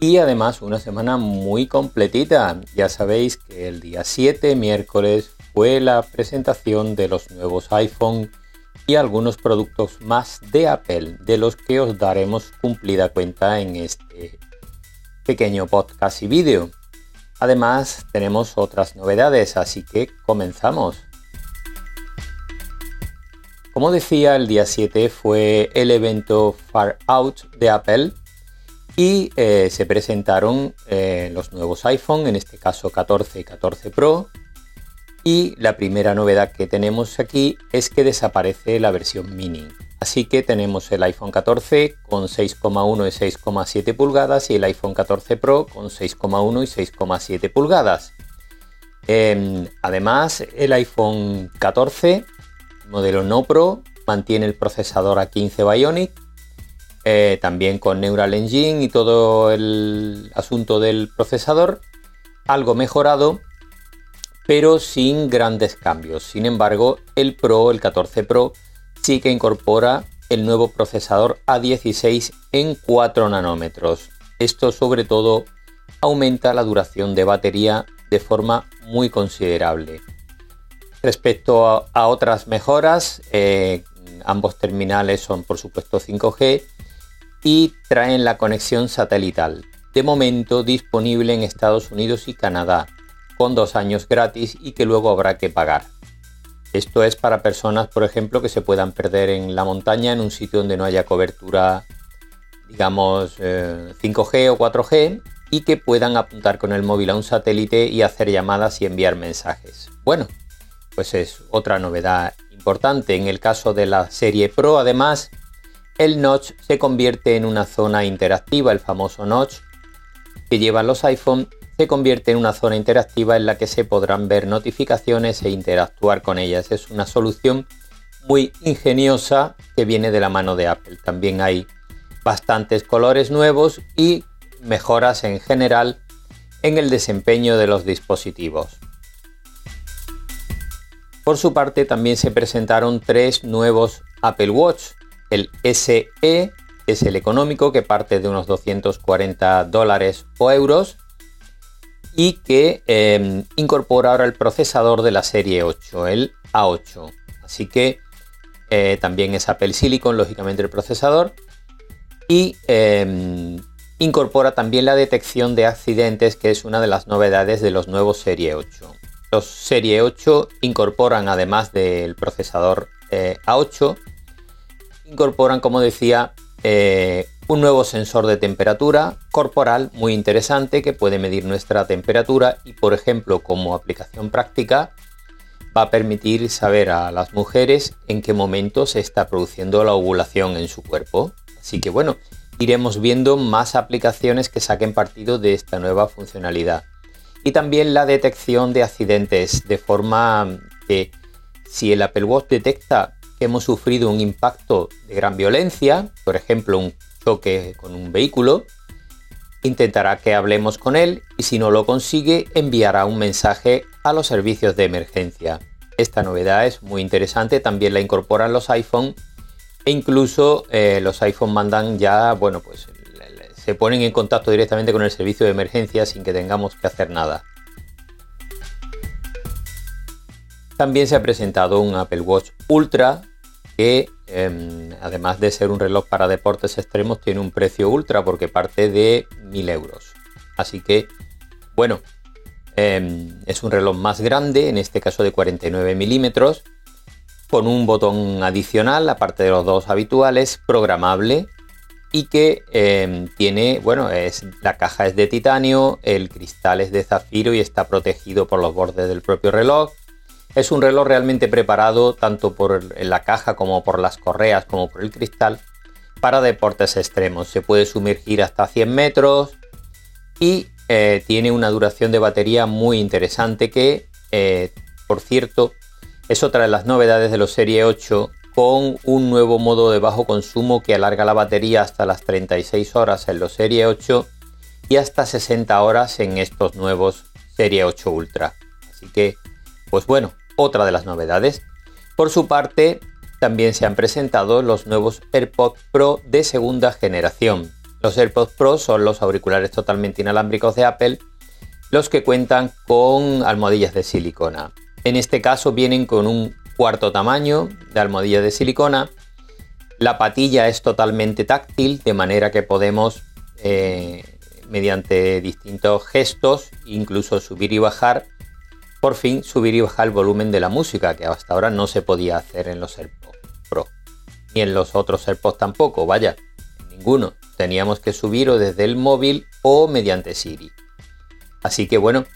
y además una semana muy completita. Ya sabéis que el día 7, miércoles, fue la presentación de los nuevos iPhone y algunos productos más de Apple, de los que os daremos cumplida cuenta en este pequeño podcast y vídeo. Además, tenemos otras novedades, así que comenzamos. Como decía, el día 7 fue el evento Far Out de Apple y eh, se presentaron eh, los nuevos iPhone, en este caso 14 y 14 Pro, y la primera novedad que tenemos aquí es que desaparece la versión mini. Así que tenemos el iPhone 14 con 6,1 y 6,7 pulgadas y el iPhone 14 Pro con 6,1 y 6,7 pulgadas. Em, además, el iPhone 14, modelo no Pro, mantiene el procesador A15 Bionic, eh, también con Neural Engine y todo el asunto del procesador, algo mejorado pero sin grandes cambios. Sin embargo, el Pro, el 14 Pro, sí que incorpora el nuevo procesador A16 en 4 nanómetros. Esto sobre todo aumenta la duración de batería de forma muy considerable. Respecto a, otras mejoras, eh, ambos terminales son por supuesto 5G y traen la conexión satelital, de momento disponible en Estados Unidos y Canadá, con dos años gratis y que luego habrá que pagar. Esto es para personas, por ejemplo, que se puedan perder en la montaña en un sitio donde no haya cobertura, digamos, 5G eh, o 4G y que puedan apuntar con el móvil a un satélite y hacer llamadas y enviar mensajes. Bueno, pues es otra novedad importante. En el caso de la serie Pro, además, el notch se convierte en una zona interactiva, el famoso notch que llevan los iPhone se convierte en una zona interactiva en la que se podrán ver notificaciones e interactuar con ellas. Es una solución muy ingeniosa que viene de la mano de Apple. También hay bastantes colores nuevos y mejoras en general en el desempeño de los dispositivos. Por su parte también se presentaron tres nuevos Apple Watch. El SE es el económico que parte de unos 240 dólares o euros y que em, incorpora ahora el procesador de la serie 8, el A8. Así que eh, también es Apple Silicon, lógicamente el procesador. Y em, incorpora también la detección de accidentes, que es una de las novedades de los nuevos Serie 8. Los Serie 8 incorporan, además del procesador eh, A8, incorporan, como decía, eh, un nuevo sensor de temperatura corporal muy interesante que puede medir nuestra temperatura y por ejemplo como aplicación práctica va a permitir saber a las mujeres en qué momento se está produciendo la ovulación en su cuerpo. Así que bueno, iremos viendo más aplicaciones que saquen partido de esta nueva funcionalidad. Y también la detección de accidentes, de forma que si el Apple Watch detecta hemos sufrido un impacto de gran violencia, por ejemplo un choque con un vehículo, intentará que hablemos con él y si no lo consigue enviará un mensaje a los servicios de emergencia. Esta novedad es muy interesante, también la incorporan los iPhone e incluso eh, los iPhone mandan ya, bueno, pues se ponen en contacto directamente con el servicio de emergencia sin que tengamos que hacer nada. También se ha presentado un Apple Watch Ultra Em, además de ser un reloj para deportes extremos, tiene un precio ultra porque parte de 1000 euros. Así que, bueno, em, es un reloj más grande, en este caso de 49 milímetros, con un botón adicional, aparte de los dos habituales, programable y que em, tiene, bueno, es, la caja es de titanio, el cristal es de zafiro y está protegido por los bordes del propio reloj. Es un reloj realmente preparado tanto por la caja como por las correas como por el cristal para deportes extremos. Se puede sumergir hasta 100 metros y eh, tiene una duración de batería muy interesante que, eh, por cierto, es otra de las novedades de los Serie 8 con un nuevo modo de bajo consumo que alarga la batería hasta las 36 horas en los Serie 8 y hasta 60 horas en estos nuevos Serie 8 Ultra. Así que, pues bueno, otra de las novedades. Por su parte, también se han presentado los nuevos AirPods Pro de segunda generación. Los AirPods Pro son los auriculares totalmente inalámbricos de Apple, los que cuentan con almohadillas de silicona. En este caso vienen con un cuarto tamaño de almohadilla de silicona. La patilla es totalmente táctil, de manera que podemos, eh, mediante distintos gestos, incluso subir y bajar, por fin subir y bajar el volumen de la música, que hasta ahora no se podía hacer en los AirPods Pro. Ni en los otros AirPods tampoco, vaya, ninguno. Teníamos que subirlo desde el móvil o mediante Siri. Así que bueno,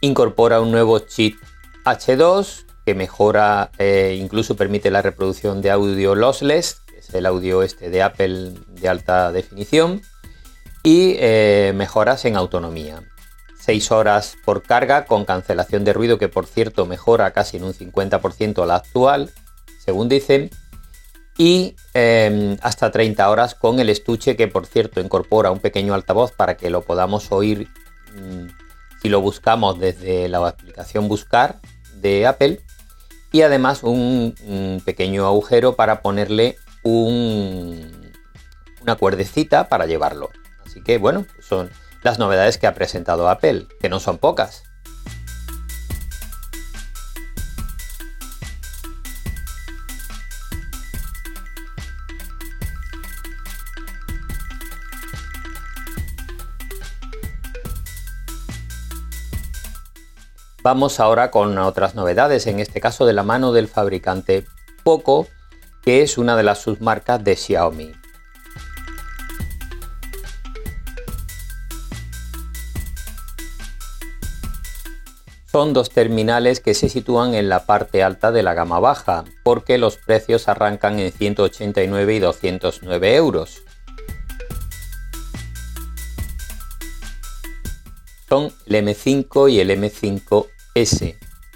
incorpora un nuevo chip H2 que mejora, e incluso permite la reproducción de audio lossless, que es el audio este de Apple de alta definición, y eh, mejoras en autonomía. 6 horas por carga con cancelación de ruido, que por cierto mejora casi en un 50% la actual, según dicen, y em, hasta 30 horas con el estuche, que por cierto incorpora un pequeño altavoz para que lo podamos oír mm, si lo buscamos desde la aplicación Buscar de Apple y además un, pequeño agujero para ponerle un, una cuerdecita para llevarlo. Así que bueno, son las novedades que ha presentado Apple, que no son pocas. Vamos ahora con otras novedades, en este caso de la mano del fabricante Poco, que es una de las submarcas de Xiaomi. Son dos terminales que se sitúan en la parte alta de la gama baja, porque los precios arrancan en 189 y 209 euros. Son el M5 y el M5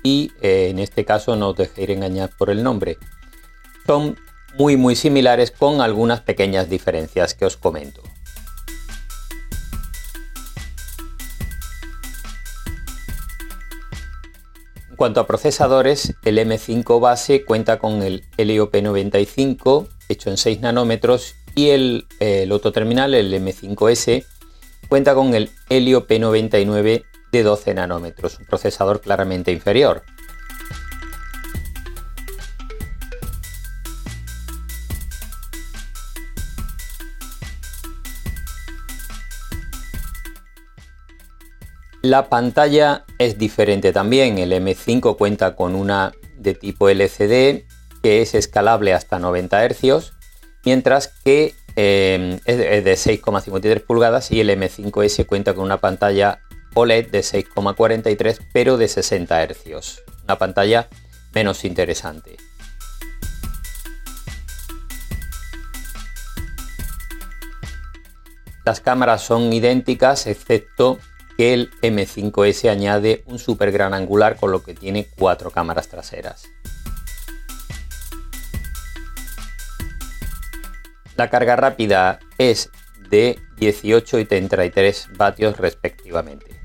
y eh, en este caso no os dejéis engañar por el nombre. Son muy muy similares con algunas pequeñas diferencias que os comento. Cuanto a procesadores, el M5 base cuenta con el Helio P95 hecho en 6 nanómetros y el, el otro terminal, el M5S, cuenta con el Helio P99 de 12 nanómetros, un procesador claramente inferior. La pantalla es diferente también. El M5 cuenta con una de tipo LCD que es escalable hasta 90 Hz, mientras que eh, es de 6,53 pulgadas y el M5S cuenta con una pantalla OLED de 6,43 pero de 60 Hz, una pantalla menos interesante. Las cámaras son idénticas excepto que el M5S añade un super gran angular con lo que tiene cuatro cámaras traseras. La carga rápida es de 18 y 33 vatios respectivamente.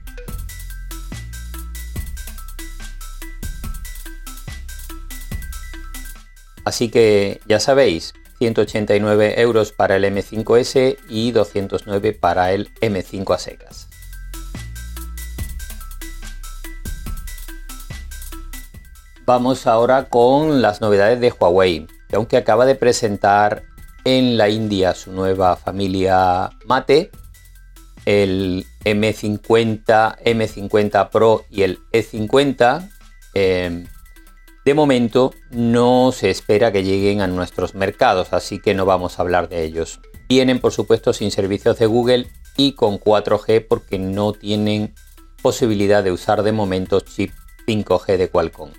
Así que ya sabéis, 189 euros para el M5S y 209 para el M5 a secas. Vamos ahora con las novedades de Huawei, que aunque acaba de presentar en la India su nueva familia Mate, el M50, M50 Pro y el E50, de momento no se espera que lleguen a nuestros mercados, así que no vamos a hablar de ellos. Vienen por supuesto sin servicios de Google y con 4G porque no tienen posibilidad de usar de momento chip 5G de Qualcomm.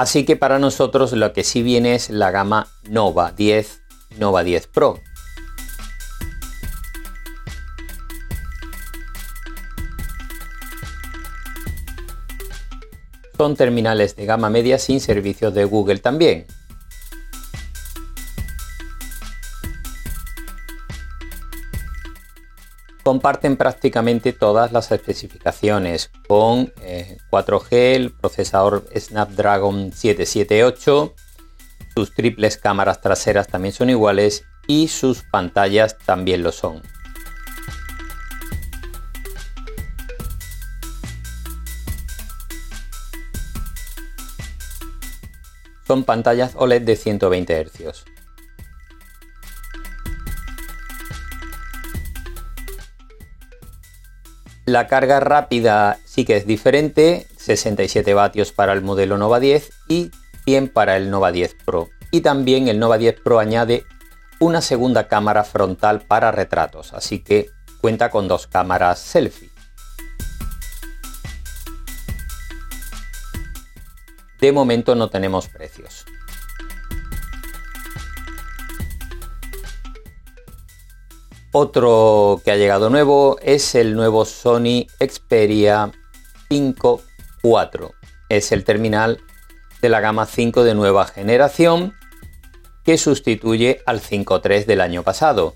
Así que para nosotros lo que sí viene es la gama Nova 10, Nova 10 Pro. Son terminales de gama media sin servicios de Google también, comparten prácticamente todas las especificaciones con 4G, eh, el procesador Snapdragon 778, sus triples cámaras traseras también son iguales y sus pantallas también lo son. Son pantallas OLED de 120 Hz. La carga rápida sí que es diferente, 67 vatios para el modelo Nova 10 y 100 para el Nova 10 Pro. Y también el Nova 10 Pro añade una segunda cámara frontal para retratos, así que cuenta con dos cámaras selfie. De momento no tenemos precios. Otro que ha llegado nuevo es el nuevo Sony Xperia 5 4. Es el terminal de la gama 5 de nueva generación que sustituye al 5.3 del año pasado.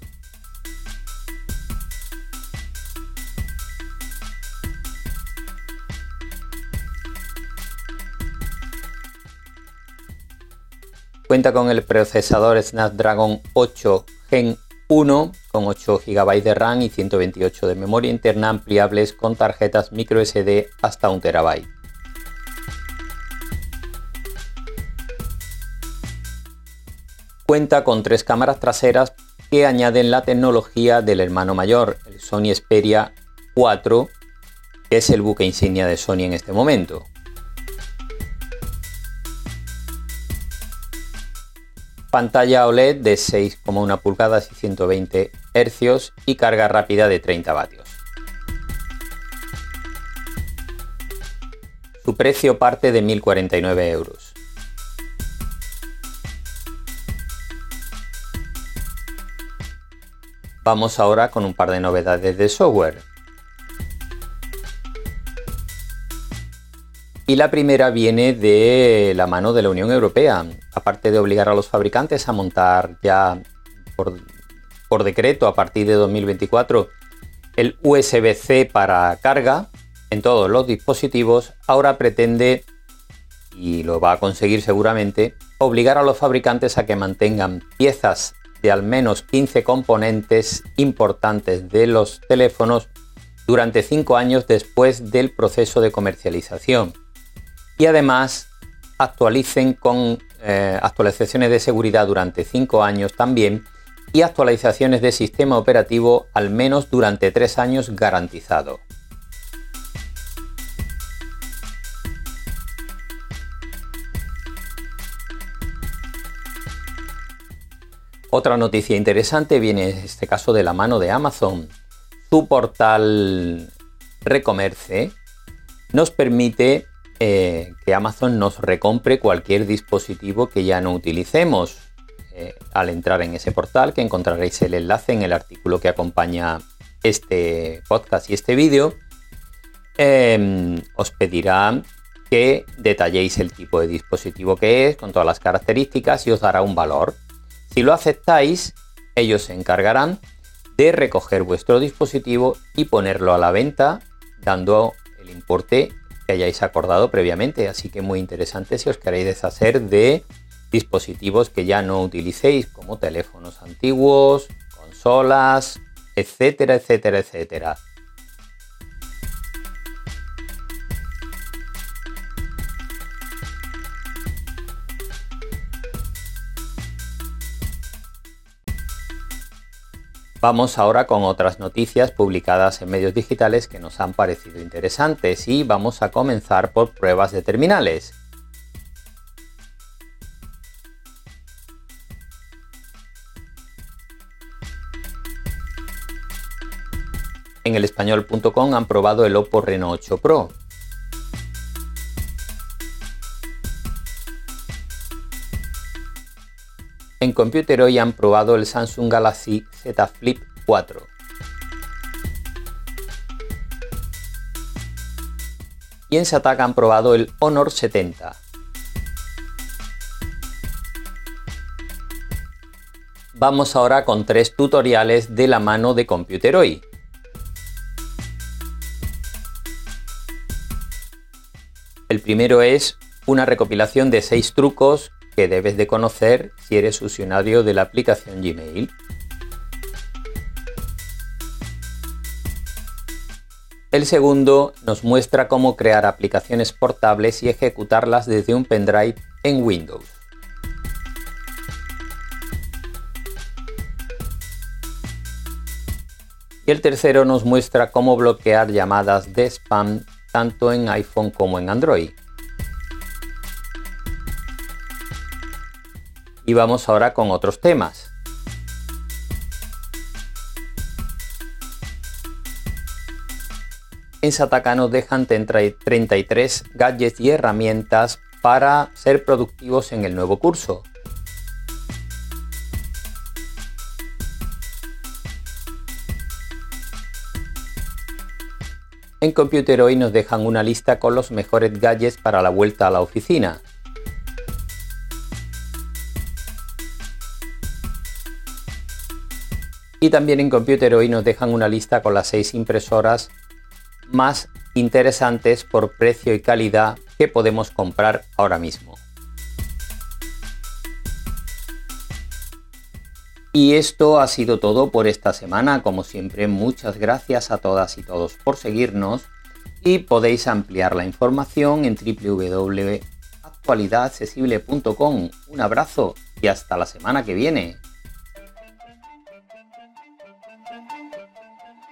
Cuenta con el procesador Snapdragon 8 Gen 1 con 8 GB de RAM y 128 de memoria interna ampliables con tarjetas microSD hasta 1 TB. Cuenta con tres cámaras traseras que añaden la tecnología del hermano mayor, el Sony Xperia 4, que es el buque insignia de Sony en este momento. Pantalla OLED de 6,1 pulgadas y 120 Hz y carga rápida de 30 vatios. Su precio parte de 1.049 euros. Vamos ahora con un par de novedades de software. Y la primera viene de la mano de la Unión Europea. Aparte de obligar a los fabricantes a montar ya por, decreto a partir de 2024 el USB-C para carga en todos los dispositivos, ahora pretende, y lo va a conseguir seguramente, obligar a los fabricantes a que mantengan piezas de al menos 15 componentes importantes de los teléfonos durante 5 años después del proceso de comercialización y además actualicen con eh, actualizaciones de seguridad durante 5 años también y actualizaciones de sistema operativo al menos durante 3 años garantizado. Otra noticia interesante viene en este caso de la mano de Amazon. Su portal Recomerce nos permite eh, que Amazon nos recompre cualquier dispositivo que ya no utilicemos. Eh, al entrar en ese portal, que encontraréis el enlace en el artículo que acompaña este podcast y este vídeo, em, os pedirá que detalléis el tipo de dispositivo que es, con todas las características y os dará un valor. Si lo aceptáis, ellos se encargarán de recoger vuestro dispositivo y ponerlo a la venta dando el importe que hayáis acordado previamente. Así que muy interesante si os queréis deshacer de dispositivos que ya no utilicéis, como teléfonos antiguos, consolas, etcétera, etcétera, etcétera. Vamos ahora con otras noticias publicadas en medios digitales que nos han parecido interesantes y vamos a comenzar por pruebas de terminales. En el español.com han probado el Oppo Reno 8 Pro, En Computer hoy han probado el Samsung Galaxy Z Flip 4. y en Sataka han probado el Honor 70. Vamos ahora con tres tutoriales de la mano de Computeroy. El primero es una recopilación de seis trucos que debes de conocer si eres usuario de la aplicación Gmail. El segundo nos muestra cómo crear aplicaciones portables y ejecutarlas desde un pendrive en Windows. Y el tercero nos muestra cómo bloquear llamadas de spam tanto en iPhone como en Android. Y vamos ahora con otros temas. En Sataka nos dejan 33 gadgets y herramientas para ser productivos en el nuevo curso. En Computer hoy nos dejan una lista con los mejores gadgets para la vuelta a la oficina. Y también en Computer hoy nos dejan una lista con las 6 impresoras más interesantes por precio y calidad que podemos comprar ahora mismo. Y esto ha sido todo por esta semana. Como siempre, muchas gracias a todas y todos por seguirnos y podéis ampliar la información en www.actualidadaccesible.com. Un abrazo y hasta la semana que viene.